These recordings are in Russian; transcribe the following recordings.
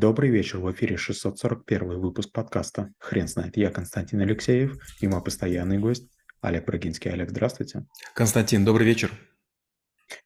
Добрый вечер, в эфире 641 выпуск подкаста «Хрен знает». Я Константин Алексеев и мой постоянный гость Олег Брагинский. Олег, здравствуйте. Константин, добрый вечер.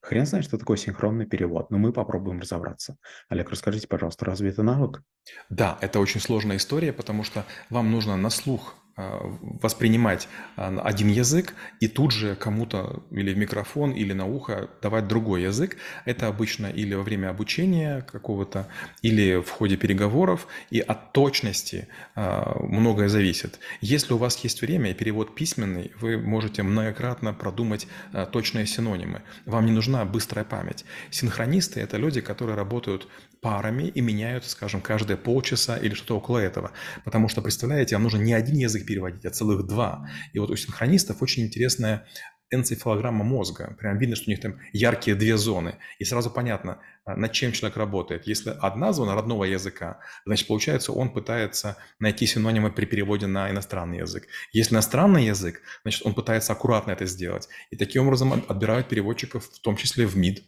Хрен знает, что такое синхронный перевод, но мы попробуем разобраться. Олег, расскажите, пожалуйста, разве это навык? Да, это очень сложная история, потому что вам нужно на слух воспринимать а, один язык и тут же кому-то или в микрофон, или на ухо давать другой язык. Это обычно или во время обучения какого-то, или в ходе переговоров, и от точности а, многое зависит. Если у вас есть время и перевод письменный, вы можете многократно продумать точные синонимы. Вам не нужна быстрая память. Синхронисты – это люди, которые работают парами и меняют, скажем, каждые полчаса или что-то около этого. Потому что, представляете, вам нужно не один язык переводить, а целых два. И вот у синхронистов очень интересная энцефалограмма мозга. Прям видно, что у них там яркие две зоны. И сразу понятно, а, над чем человек работает. Если одна зона родного языка, значит, получается, он пытается найти синонимы при переводе на иностранный язык. Если иностранный язык, значит, он пытается аккуратно это сделать. И таким образом отбирают переводчиков, в том числе в МИД.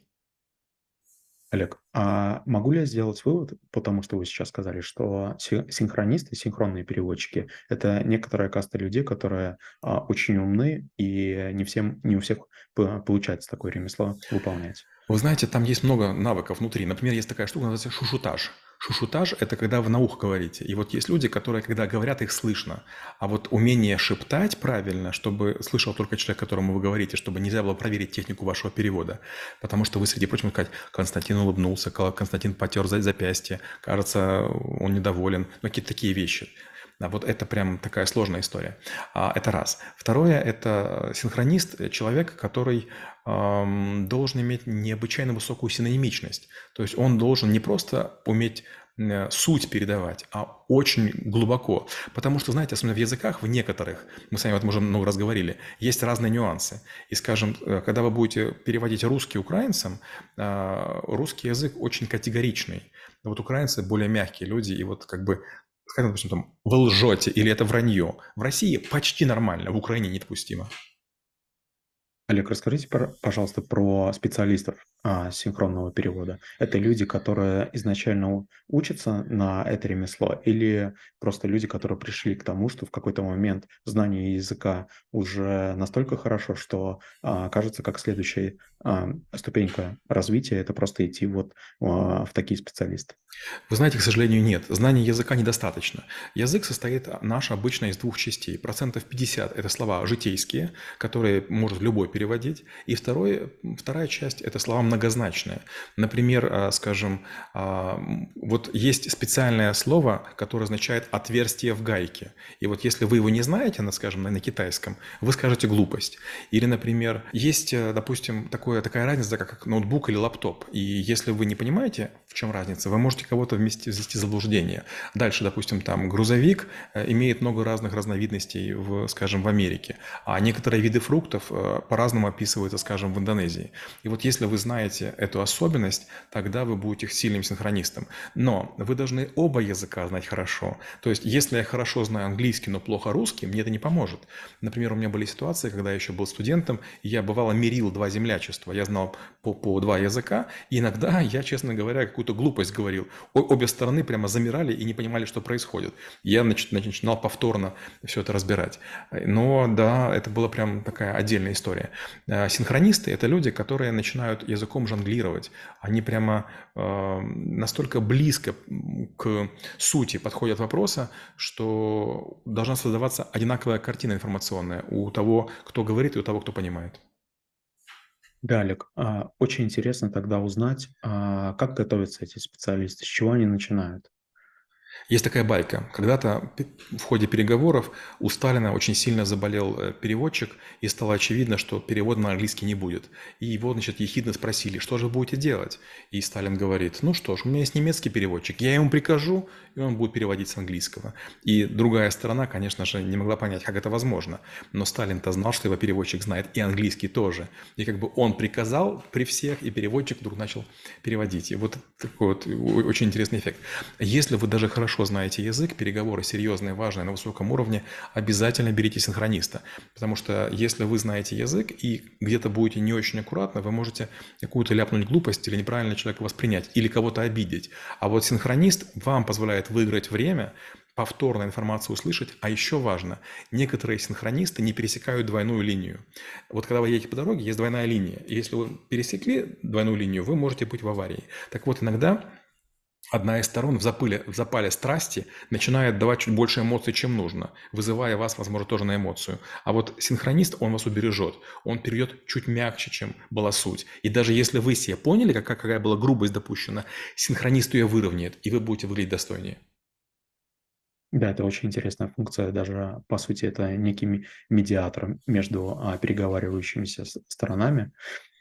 Олег, а могу ли я сделать вывод, потому что вы сейчас сказали, что синхронисты, синхронные переводчики– это некоторая каста людей, которые а, очень умны, и не, всем, не у всех получается такое ремесло выполнять? Вы знаете, там есть много навыков внутри. Например, есть такая штука, называется шушутаж. Шушутаж – это когда вы на ухо говорите. И вот есть люди, которые, когда говорят, их слышно. А вот умение шептать правильно, чтобы слышал только человек, которому вы говорите, чтобы нельзя было проверить технику вашего перевода. Потому что вы, среди прочего, сказать, Константин улыбнулся, Константин потер за запястье, кажется, он недоволен. Ну, какие-то такие вещи. А вот это прям такая сложная история. А, это раз. Второе – это синхронист, человек, который должен иметь необычайно высокую синонимичность. То есть он должен не просто уметь э, суть передавать, а очень глубоко. Потому что, знаете, особенно в языках, в некоторых, мы с вами вот уже много раз говорили, есть разные нюансы. И, скажем, э, когда вы будете переводить русский украинцам, э, русский язык очень категоричный. Вот украинцы более мягкие люди, и вот как бы скажем, допустим, там, вы лжете или это вранье. В России почти нормально, в Украине недопустимо. Олег, расскажите, пожалуйста, про специалистов синхронного перевода. Это люди, которые изначально учатся на это ремесло, или просто люди, которые пришли к тому, что в какой-то момент знание языка уже настолько хорошо, что а, кажется, как следующая а, ступенька развития, это просто идти вот а, в такие специалисты. Вы знаете, к сожалению, нет. Знания языка недостаточно. Язык состоит наш обычно из двух частей. Процентов 50 – это слова житейские, которые может любой переводить. И второе, вторая часть – это слова многозначные. Например, а, скажем, а, вот есть специальное слово, которое означает «отверстие в гайке». И вот если вы его не знаете, на, скажем, на, китайском, вы скажете «глупость». Или, например, есть, э, допустим, такое, такая разница, как ноутбук или лаптоп. И если вы не понимаете, в чем разница, вы можете кого-то вместе ввести заблуждение. Дальше, допустим, там грузовик э, имеет много разных разновидностей, в, скажем, в Америке. А некоторые виды фруктов э, по-разному описываются, скажем, в Индонезии. И вот если вы знаете знаете эту особенность, тогда вы будете сильным синхронистом. Но вы должны оба языка знать хорошо. То есть, если я хорошо знаю английский, но плохо русский, мне это не поможет. Например, у меня были ситуации, когда я еще был студентом, и я бывало мерил два землячества. Я знал по, по два языка, и иногда я, честно говоря, какую-то глупость говорил. обе стороны прямо замирали и не понимали, что происходит. Я начинал повторно все это разбирать. Но да, это была прям такая отдельная история. А синхронисты – это люди, которые начинают языком языком жонглировать. Они прямо э, настолько близко к сути подходят вопроса, что должна создаваться одинаковая картина информационная у того, кто говорит, и у того, кто понимает. А, очень интересно тогда узнать, а, как готовятся эти специалисты, с чего они начинают. Есть такая байка. Когда-то в ходе переговоров у Сталина очень сильно заболел э, переводчик, и стало очевидно, что перевод на английский не будет. И его, значит, ехидно спросили, что же будете делать? И Сталин говорит, ну что ж, у меня есть немецкий переводчик, я ему прикажу, и он будет переводить с английского. И другая сторона, конечно же, не могла понять, как это возможно. Но Сталин-то знал, что его переводчик знает и английский тоже. И как бы он приказал при всех, и переводчик вдруг начал переводить. И вот такой вот очень интересный эффект. Если вы даже хорошо хорошо знаете язык, переговоры серьезные, важные, на высоком уровне, обязательно берите синхрониста. Потому что если вы знаете язык и где-то будете не очень аккуратно, вы можете какую-то ляпнуть глупость или неправильно человека воспринять, или кого-то обидеть. А вот синхронист вам позволяет выиграть время, повторно информацию услышать, а еще важно, некоторые синхронисты не пересекают двойную линию. Вот когда вы едете по дороге, есть двойная линия. И если вы пересекли двойную линию, вы можете быть в аварии. Так вот, иногда одна из сторон в, запыле, в запале страсти начинает давать чуть больше эмоций, чем нужно, вызывая вас, возможно, тоже на эмоцию. А вот синхронист, он вас убережет, он перейдет чуть мягче, чем была суть. И даже если вы себе поняли, какая, какая была грубость допущена, синхронист ее выровняет, и вы будете выглядеть достойнее. Да, это очень интересная функция. Даже, по сути, это некий медиатор между а, переговаривающимися сторонами.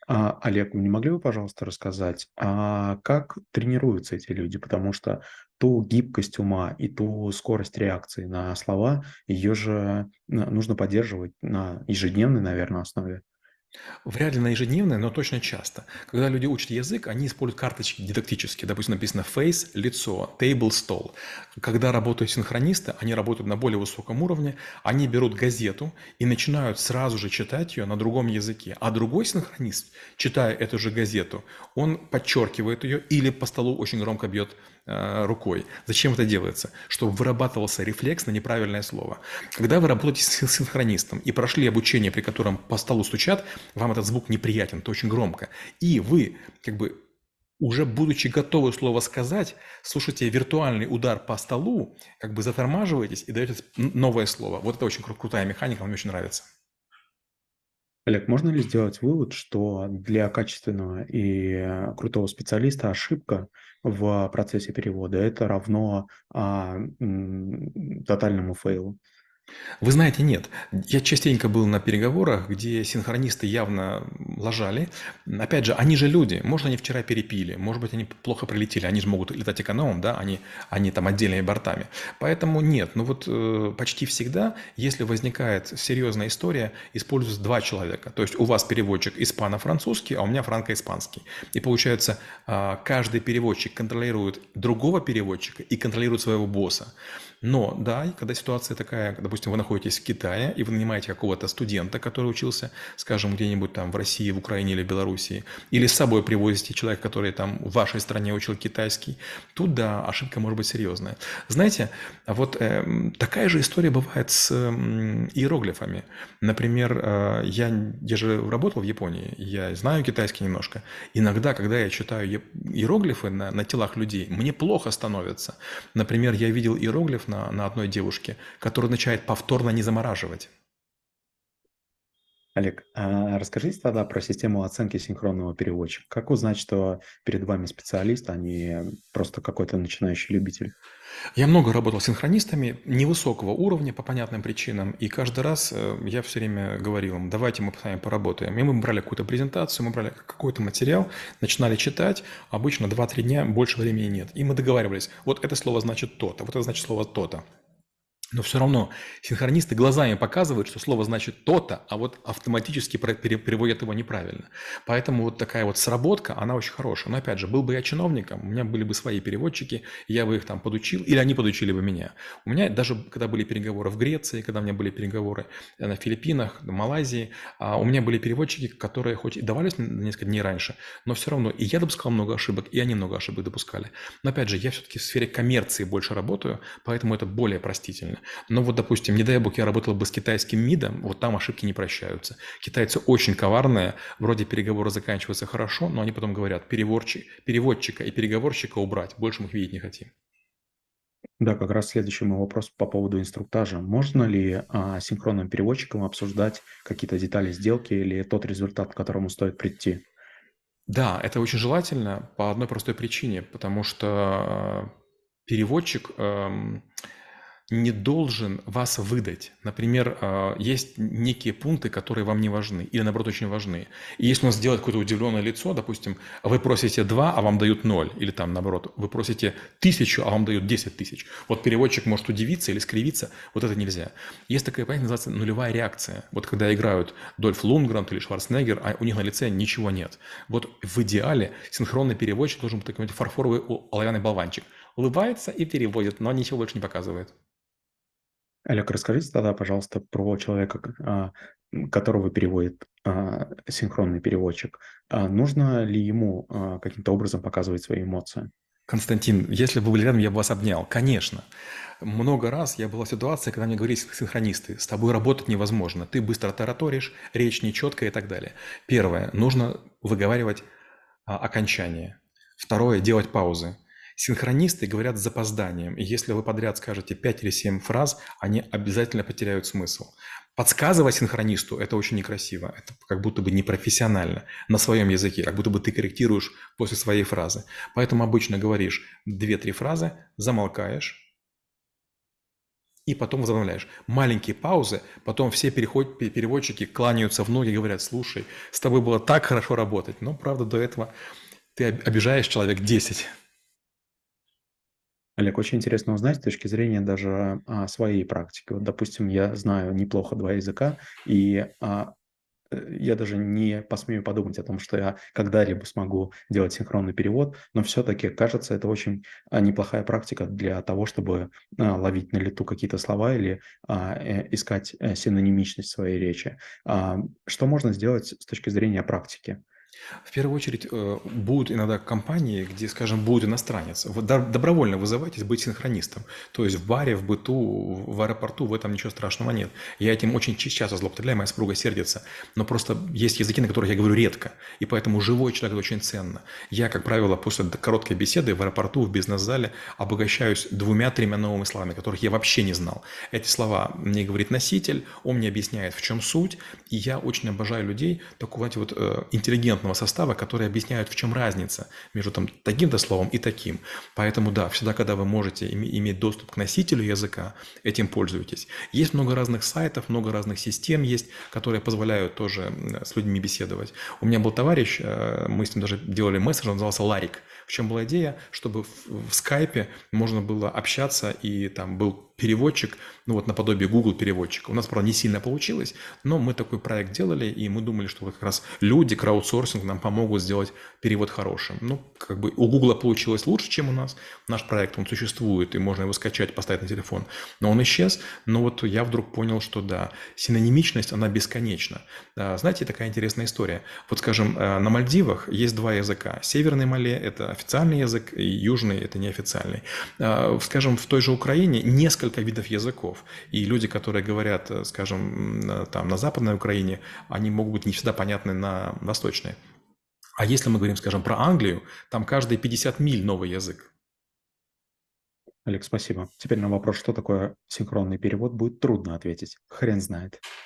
А, Олег, вы не могли бы, пожалуйста, рассказать, а как тренируются эти люди? Потому что ту гибкость ума и ту скорость реакции на слова, ее же нужно поддерживать на ежедневной, наверное, основе. Вряд ли на ежедневной, но точно часто. Когда люди учат язык, они используют карточки дидактические. Допустим, написано face– лицо, table– стол. Когда работают синхронисты, они работают на более высоком уровне, они берут газету и начинают сразу же читать ее на другом языке. А другой синхронист, читая эту же газету, он подчеркивает ее или по столу очень громко бьет рукой. Зачем это делается? Чтобы вырабатывался рефлекс на неправильное слово. Когда вы работаете с синхронистом и прошли обучение, при котором по столу стучат, вам этот звук неприятен, это очень громко. И вы как бы уже будучи готовы слово сказать, слушайте виртуальный удар по столу, как бы затормаживаетесь и даете новое слово. Вот это очень крутая механика, мне очень нравится. Олег, можно ли сделать вывод, что для качественного и крутого специалиста ошибка в процессе перевода это равно а, м, тотальному фейлу? Вы знаете, нет. Я частенько был на переговорах, где синхронисты явно лажали. Опять же, они же люди. Может, они вчера перепили, может быть, они плохо прилетели. Они же могут летать экономом, да, они, они там отдельными бортами. Поэтому нет. Ну вот э, почти всегда, если возникает серьезная история, используются два человека. То есть у вас переводчик испано-французский, а у меня франко-испанский. И получается, э, каждый переводчик контролирует другого переводчика и контролирует своего босса. Но, да, когда ситуация такая, допустим, вы находитесь в Китае, и вы нанимаете какого-то студента, который учился, скажем, где-нибудь там в России, в Украине или в Белоруссии, или с собой привозите человека, который там в вашей стране учил китайский, тут, да, ошибка может быть серьезная. Знаете, вот э, такая же история бывает с э, иероглифами. Например, э, я, я же работал в Японии, я знаю китайский немножко. Иногда, когда я читаю иероглифы на, на телах людей, мне плохо становится. Например, я видел иероглиф на, на одной девушке, который означает повторно не замораживать. Олег, а расскажите тогда про систему оценки синхронного переводчика. Как узнать, что перед вами специалист, а не просто какой-то начинающий любитель? Я много работал с синхронистами невысокого уровня по понятным причинам, и каждый раз э, я все время говорил им, давайте мы с вами поработаем. И мы брали какую-то презентацию, мы брали какой-то материал, начинали читать, обычно 2-3 дня, больше времени нет. И мы договаривались, вот это слово значит то-то, вот это значит слово то-то. Но все равно синхронисты глазами показывают, что слово значит то-то, а вот автоматически переводят его неправильно. Поэтому вот такая вот сработка, она очень хорошая. Но опять же, был бы я чиновником, у меня были бы свои переводчики, я бы их там подучил, или они подучили бы меня. У меня даже, когда были переговоры в Греции, когда у меня были переговоры э, на Филиппинах, в Малайзии, а у меня были переводчики, которые хоть и давались несколько дней раньше, но все равно и я допускал много ошибок, и они много ошибок допускали. Но опять же, я все-таки в сфере коммерции больше работаю, поэтому это более простительно. Но вот, допустим, не дай бог, я работал бы с китайским МИДом, вот там ошибки не прощаются. Китайцы очень коварные, вроде переговоры заканчиваются хорошо, но они потом говорят, переводчик, переводчика и переговорщика убрать, больше мы их видеть не хотим. Да, как раз следующий мой вопрос по поводу инструктажа. Можно ли а, синхронным переводчикам обсуждать какие-то детали сделки или тот результат, к которому стоит прийти? Да, это очень желательно по одной простой причине, потому что э, переводчик эм, не должен вас выдать. Например, а, есть некие пункты, которые вам не важны или, наоборот, очень важны. И если он сделает какое-то удивленное лицо, допустим, вы просите 2, а вам дают 0, или там, наоборот, вы просите тысячу, а вам дают 10 тысяч. Вот переводчик может удивиться или скривиться, вот это нельзя. Есть такая понятие, называется нулевая реакция. Вот когда играют Дольф Лунгранд или Шварценеггер, а у них на лице ничего нет. Вот в идеале синхронный переводчик должен быть такой фарфоровый оловянный болванчик – улыбается и переводит, но ничего больше не показывает. Олег, расскажите тогда, пожалуйста, про человека, а, которого переводит, а, синхронный переводчик. А, нужно ли ему, каким-то образом показывать свои эмоции? Константин, если бы вы были рядом, я бы вас обнял. Конечно. Много раз я была в ситуации, когда мне говорили синхронисты, с тобой работать невозможно, ты быстро тараторишь, речь нечеткая и так далее. Первое, нужно выговаривать окончание. Второе, делать паузы. Синхронисты говорят с запозданием, и если вы подряд скажете 5 или 7 фраз, они обязательно потеряют смысл. Подсказывать синхронисту– это очень некрасиво, это как будто бы непрофессионально на своем языке, как будто бы ты корректируешь после своей фразы. Поэтому обычно говоришь 2-3 фразы, замолкаешь, и потом возобновляешь. Маленькие паузы, потом все переход, переводчики кланяются в ноги и говорят, слушай, с тобой было так хорошо работать. Но, правда, до этого ты обижаешь человек 10. Олег, очень интересно узнать с точки зрения даже, а, своей практики. Вот, допустим, я знаю неплохо 2 языка, и, а, э, я даже не посмею подумать о том, что я когда-либо смогу делать синхронный перевод, но все-таки, кажется, это очень, а, неплохая практика для того, чтобы, а, ловить на лету какие-то слова или, а, э, искать, э, синонимичность своей речи. Что можно сделать с точки зрения практики? В первую очередь, э, будут иногда компании, где, скажем, будет иностранец. Вы добровольно вызывайтесь быть синхронистом. То есть в баре, в быту, в аэропорту в этом ничего страшного нет. Я этим очень часто злоупотребляю, моя супруга сердится. Но просто есть языки, на которых я говорю редко. И поэтому живой человек – это очень ценно. Я, как правило, после короткой беседы в аэропорту, в бизнес-зале обогащаюсь двумя-тремя новыми словами, которых я вообще не знал. Эти слова мне говорит носитель, он мне объясняет, в чем суть. И я очень обожаю людей такого, знаете, вот э, интеллигентного командного состава, которые объясняют, в чем разница между там, таким-то словом и таким. Поэтому да, всегда, когда вы можете иметь доступ к носителю языка, этим пользуйтесь. Есть много разных сайтов, много разных систем есть, которые позволяют тоже с людьми беседовать. У меня был товарищ, э, мы с ним даже делали месседж, он назывался Ларик. В чем была идея? Чтобы в скайпе можно было общаться, и там был переводчик, ну вот наподобие Google переводчика. У нас, правда, не сильно получилось, но мы такой проект делали, и мы думали, что вот как раз люди, краудсорсинг нам помогут сделать перевод хорошим. Ну, как бы у Google получилось лучше, чем у нас. Наш проект, он существует, и можно его скачать, поставить на телефон. Но он исчез, но вот я вдруг понял, что да, синонимичность, она бесконечна. Знаете, такая интересная история. Вот, скажем, э, на Мальдивах есть два языка. Северный Мале – это официальный язык, и южный – это неофициальный. А, скажем, в той же Украине несколько несколько видов языков. И люди, которые говорят, э, скажем, там, на Западной Украине, они могут быть не всегда понятны на Восточной. А если мы говорим, скажем, про Англию, там каждые 50 миль новый язык. Олег, спасибо. Теперь на вопрос, что такое синхронный перевод, будет трудно ответить. Хрен знает.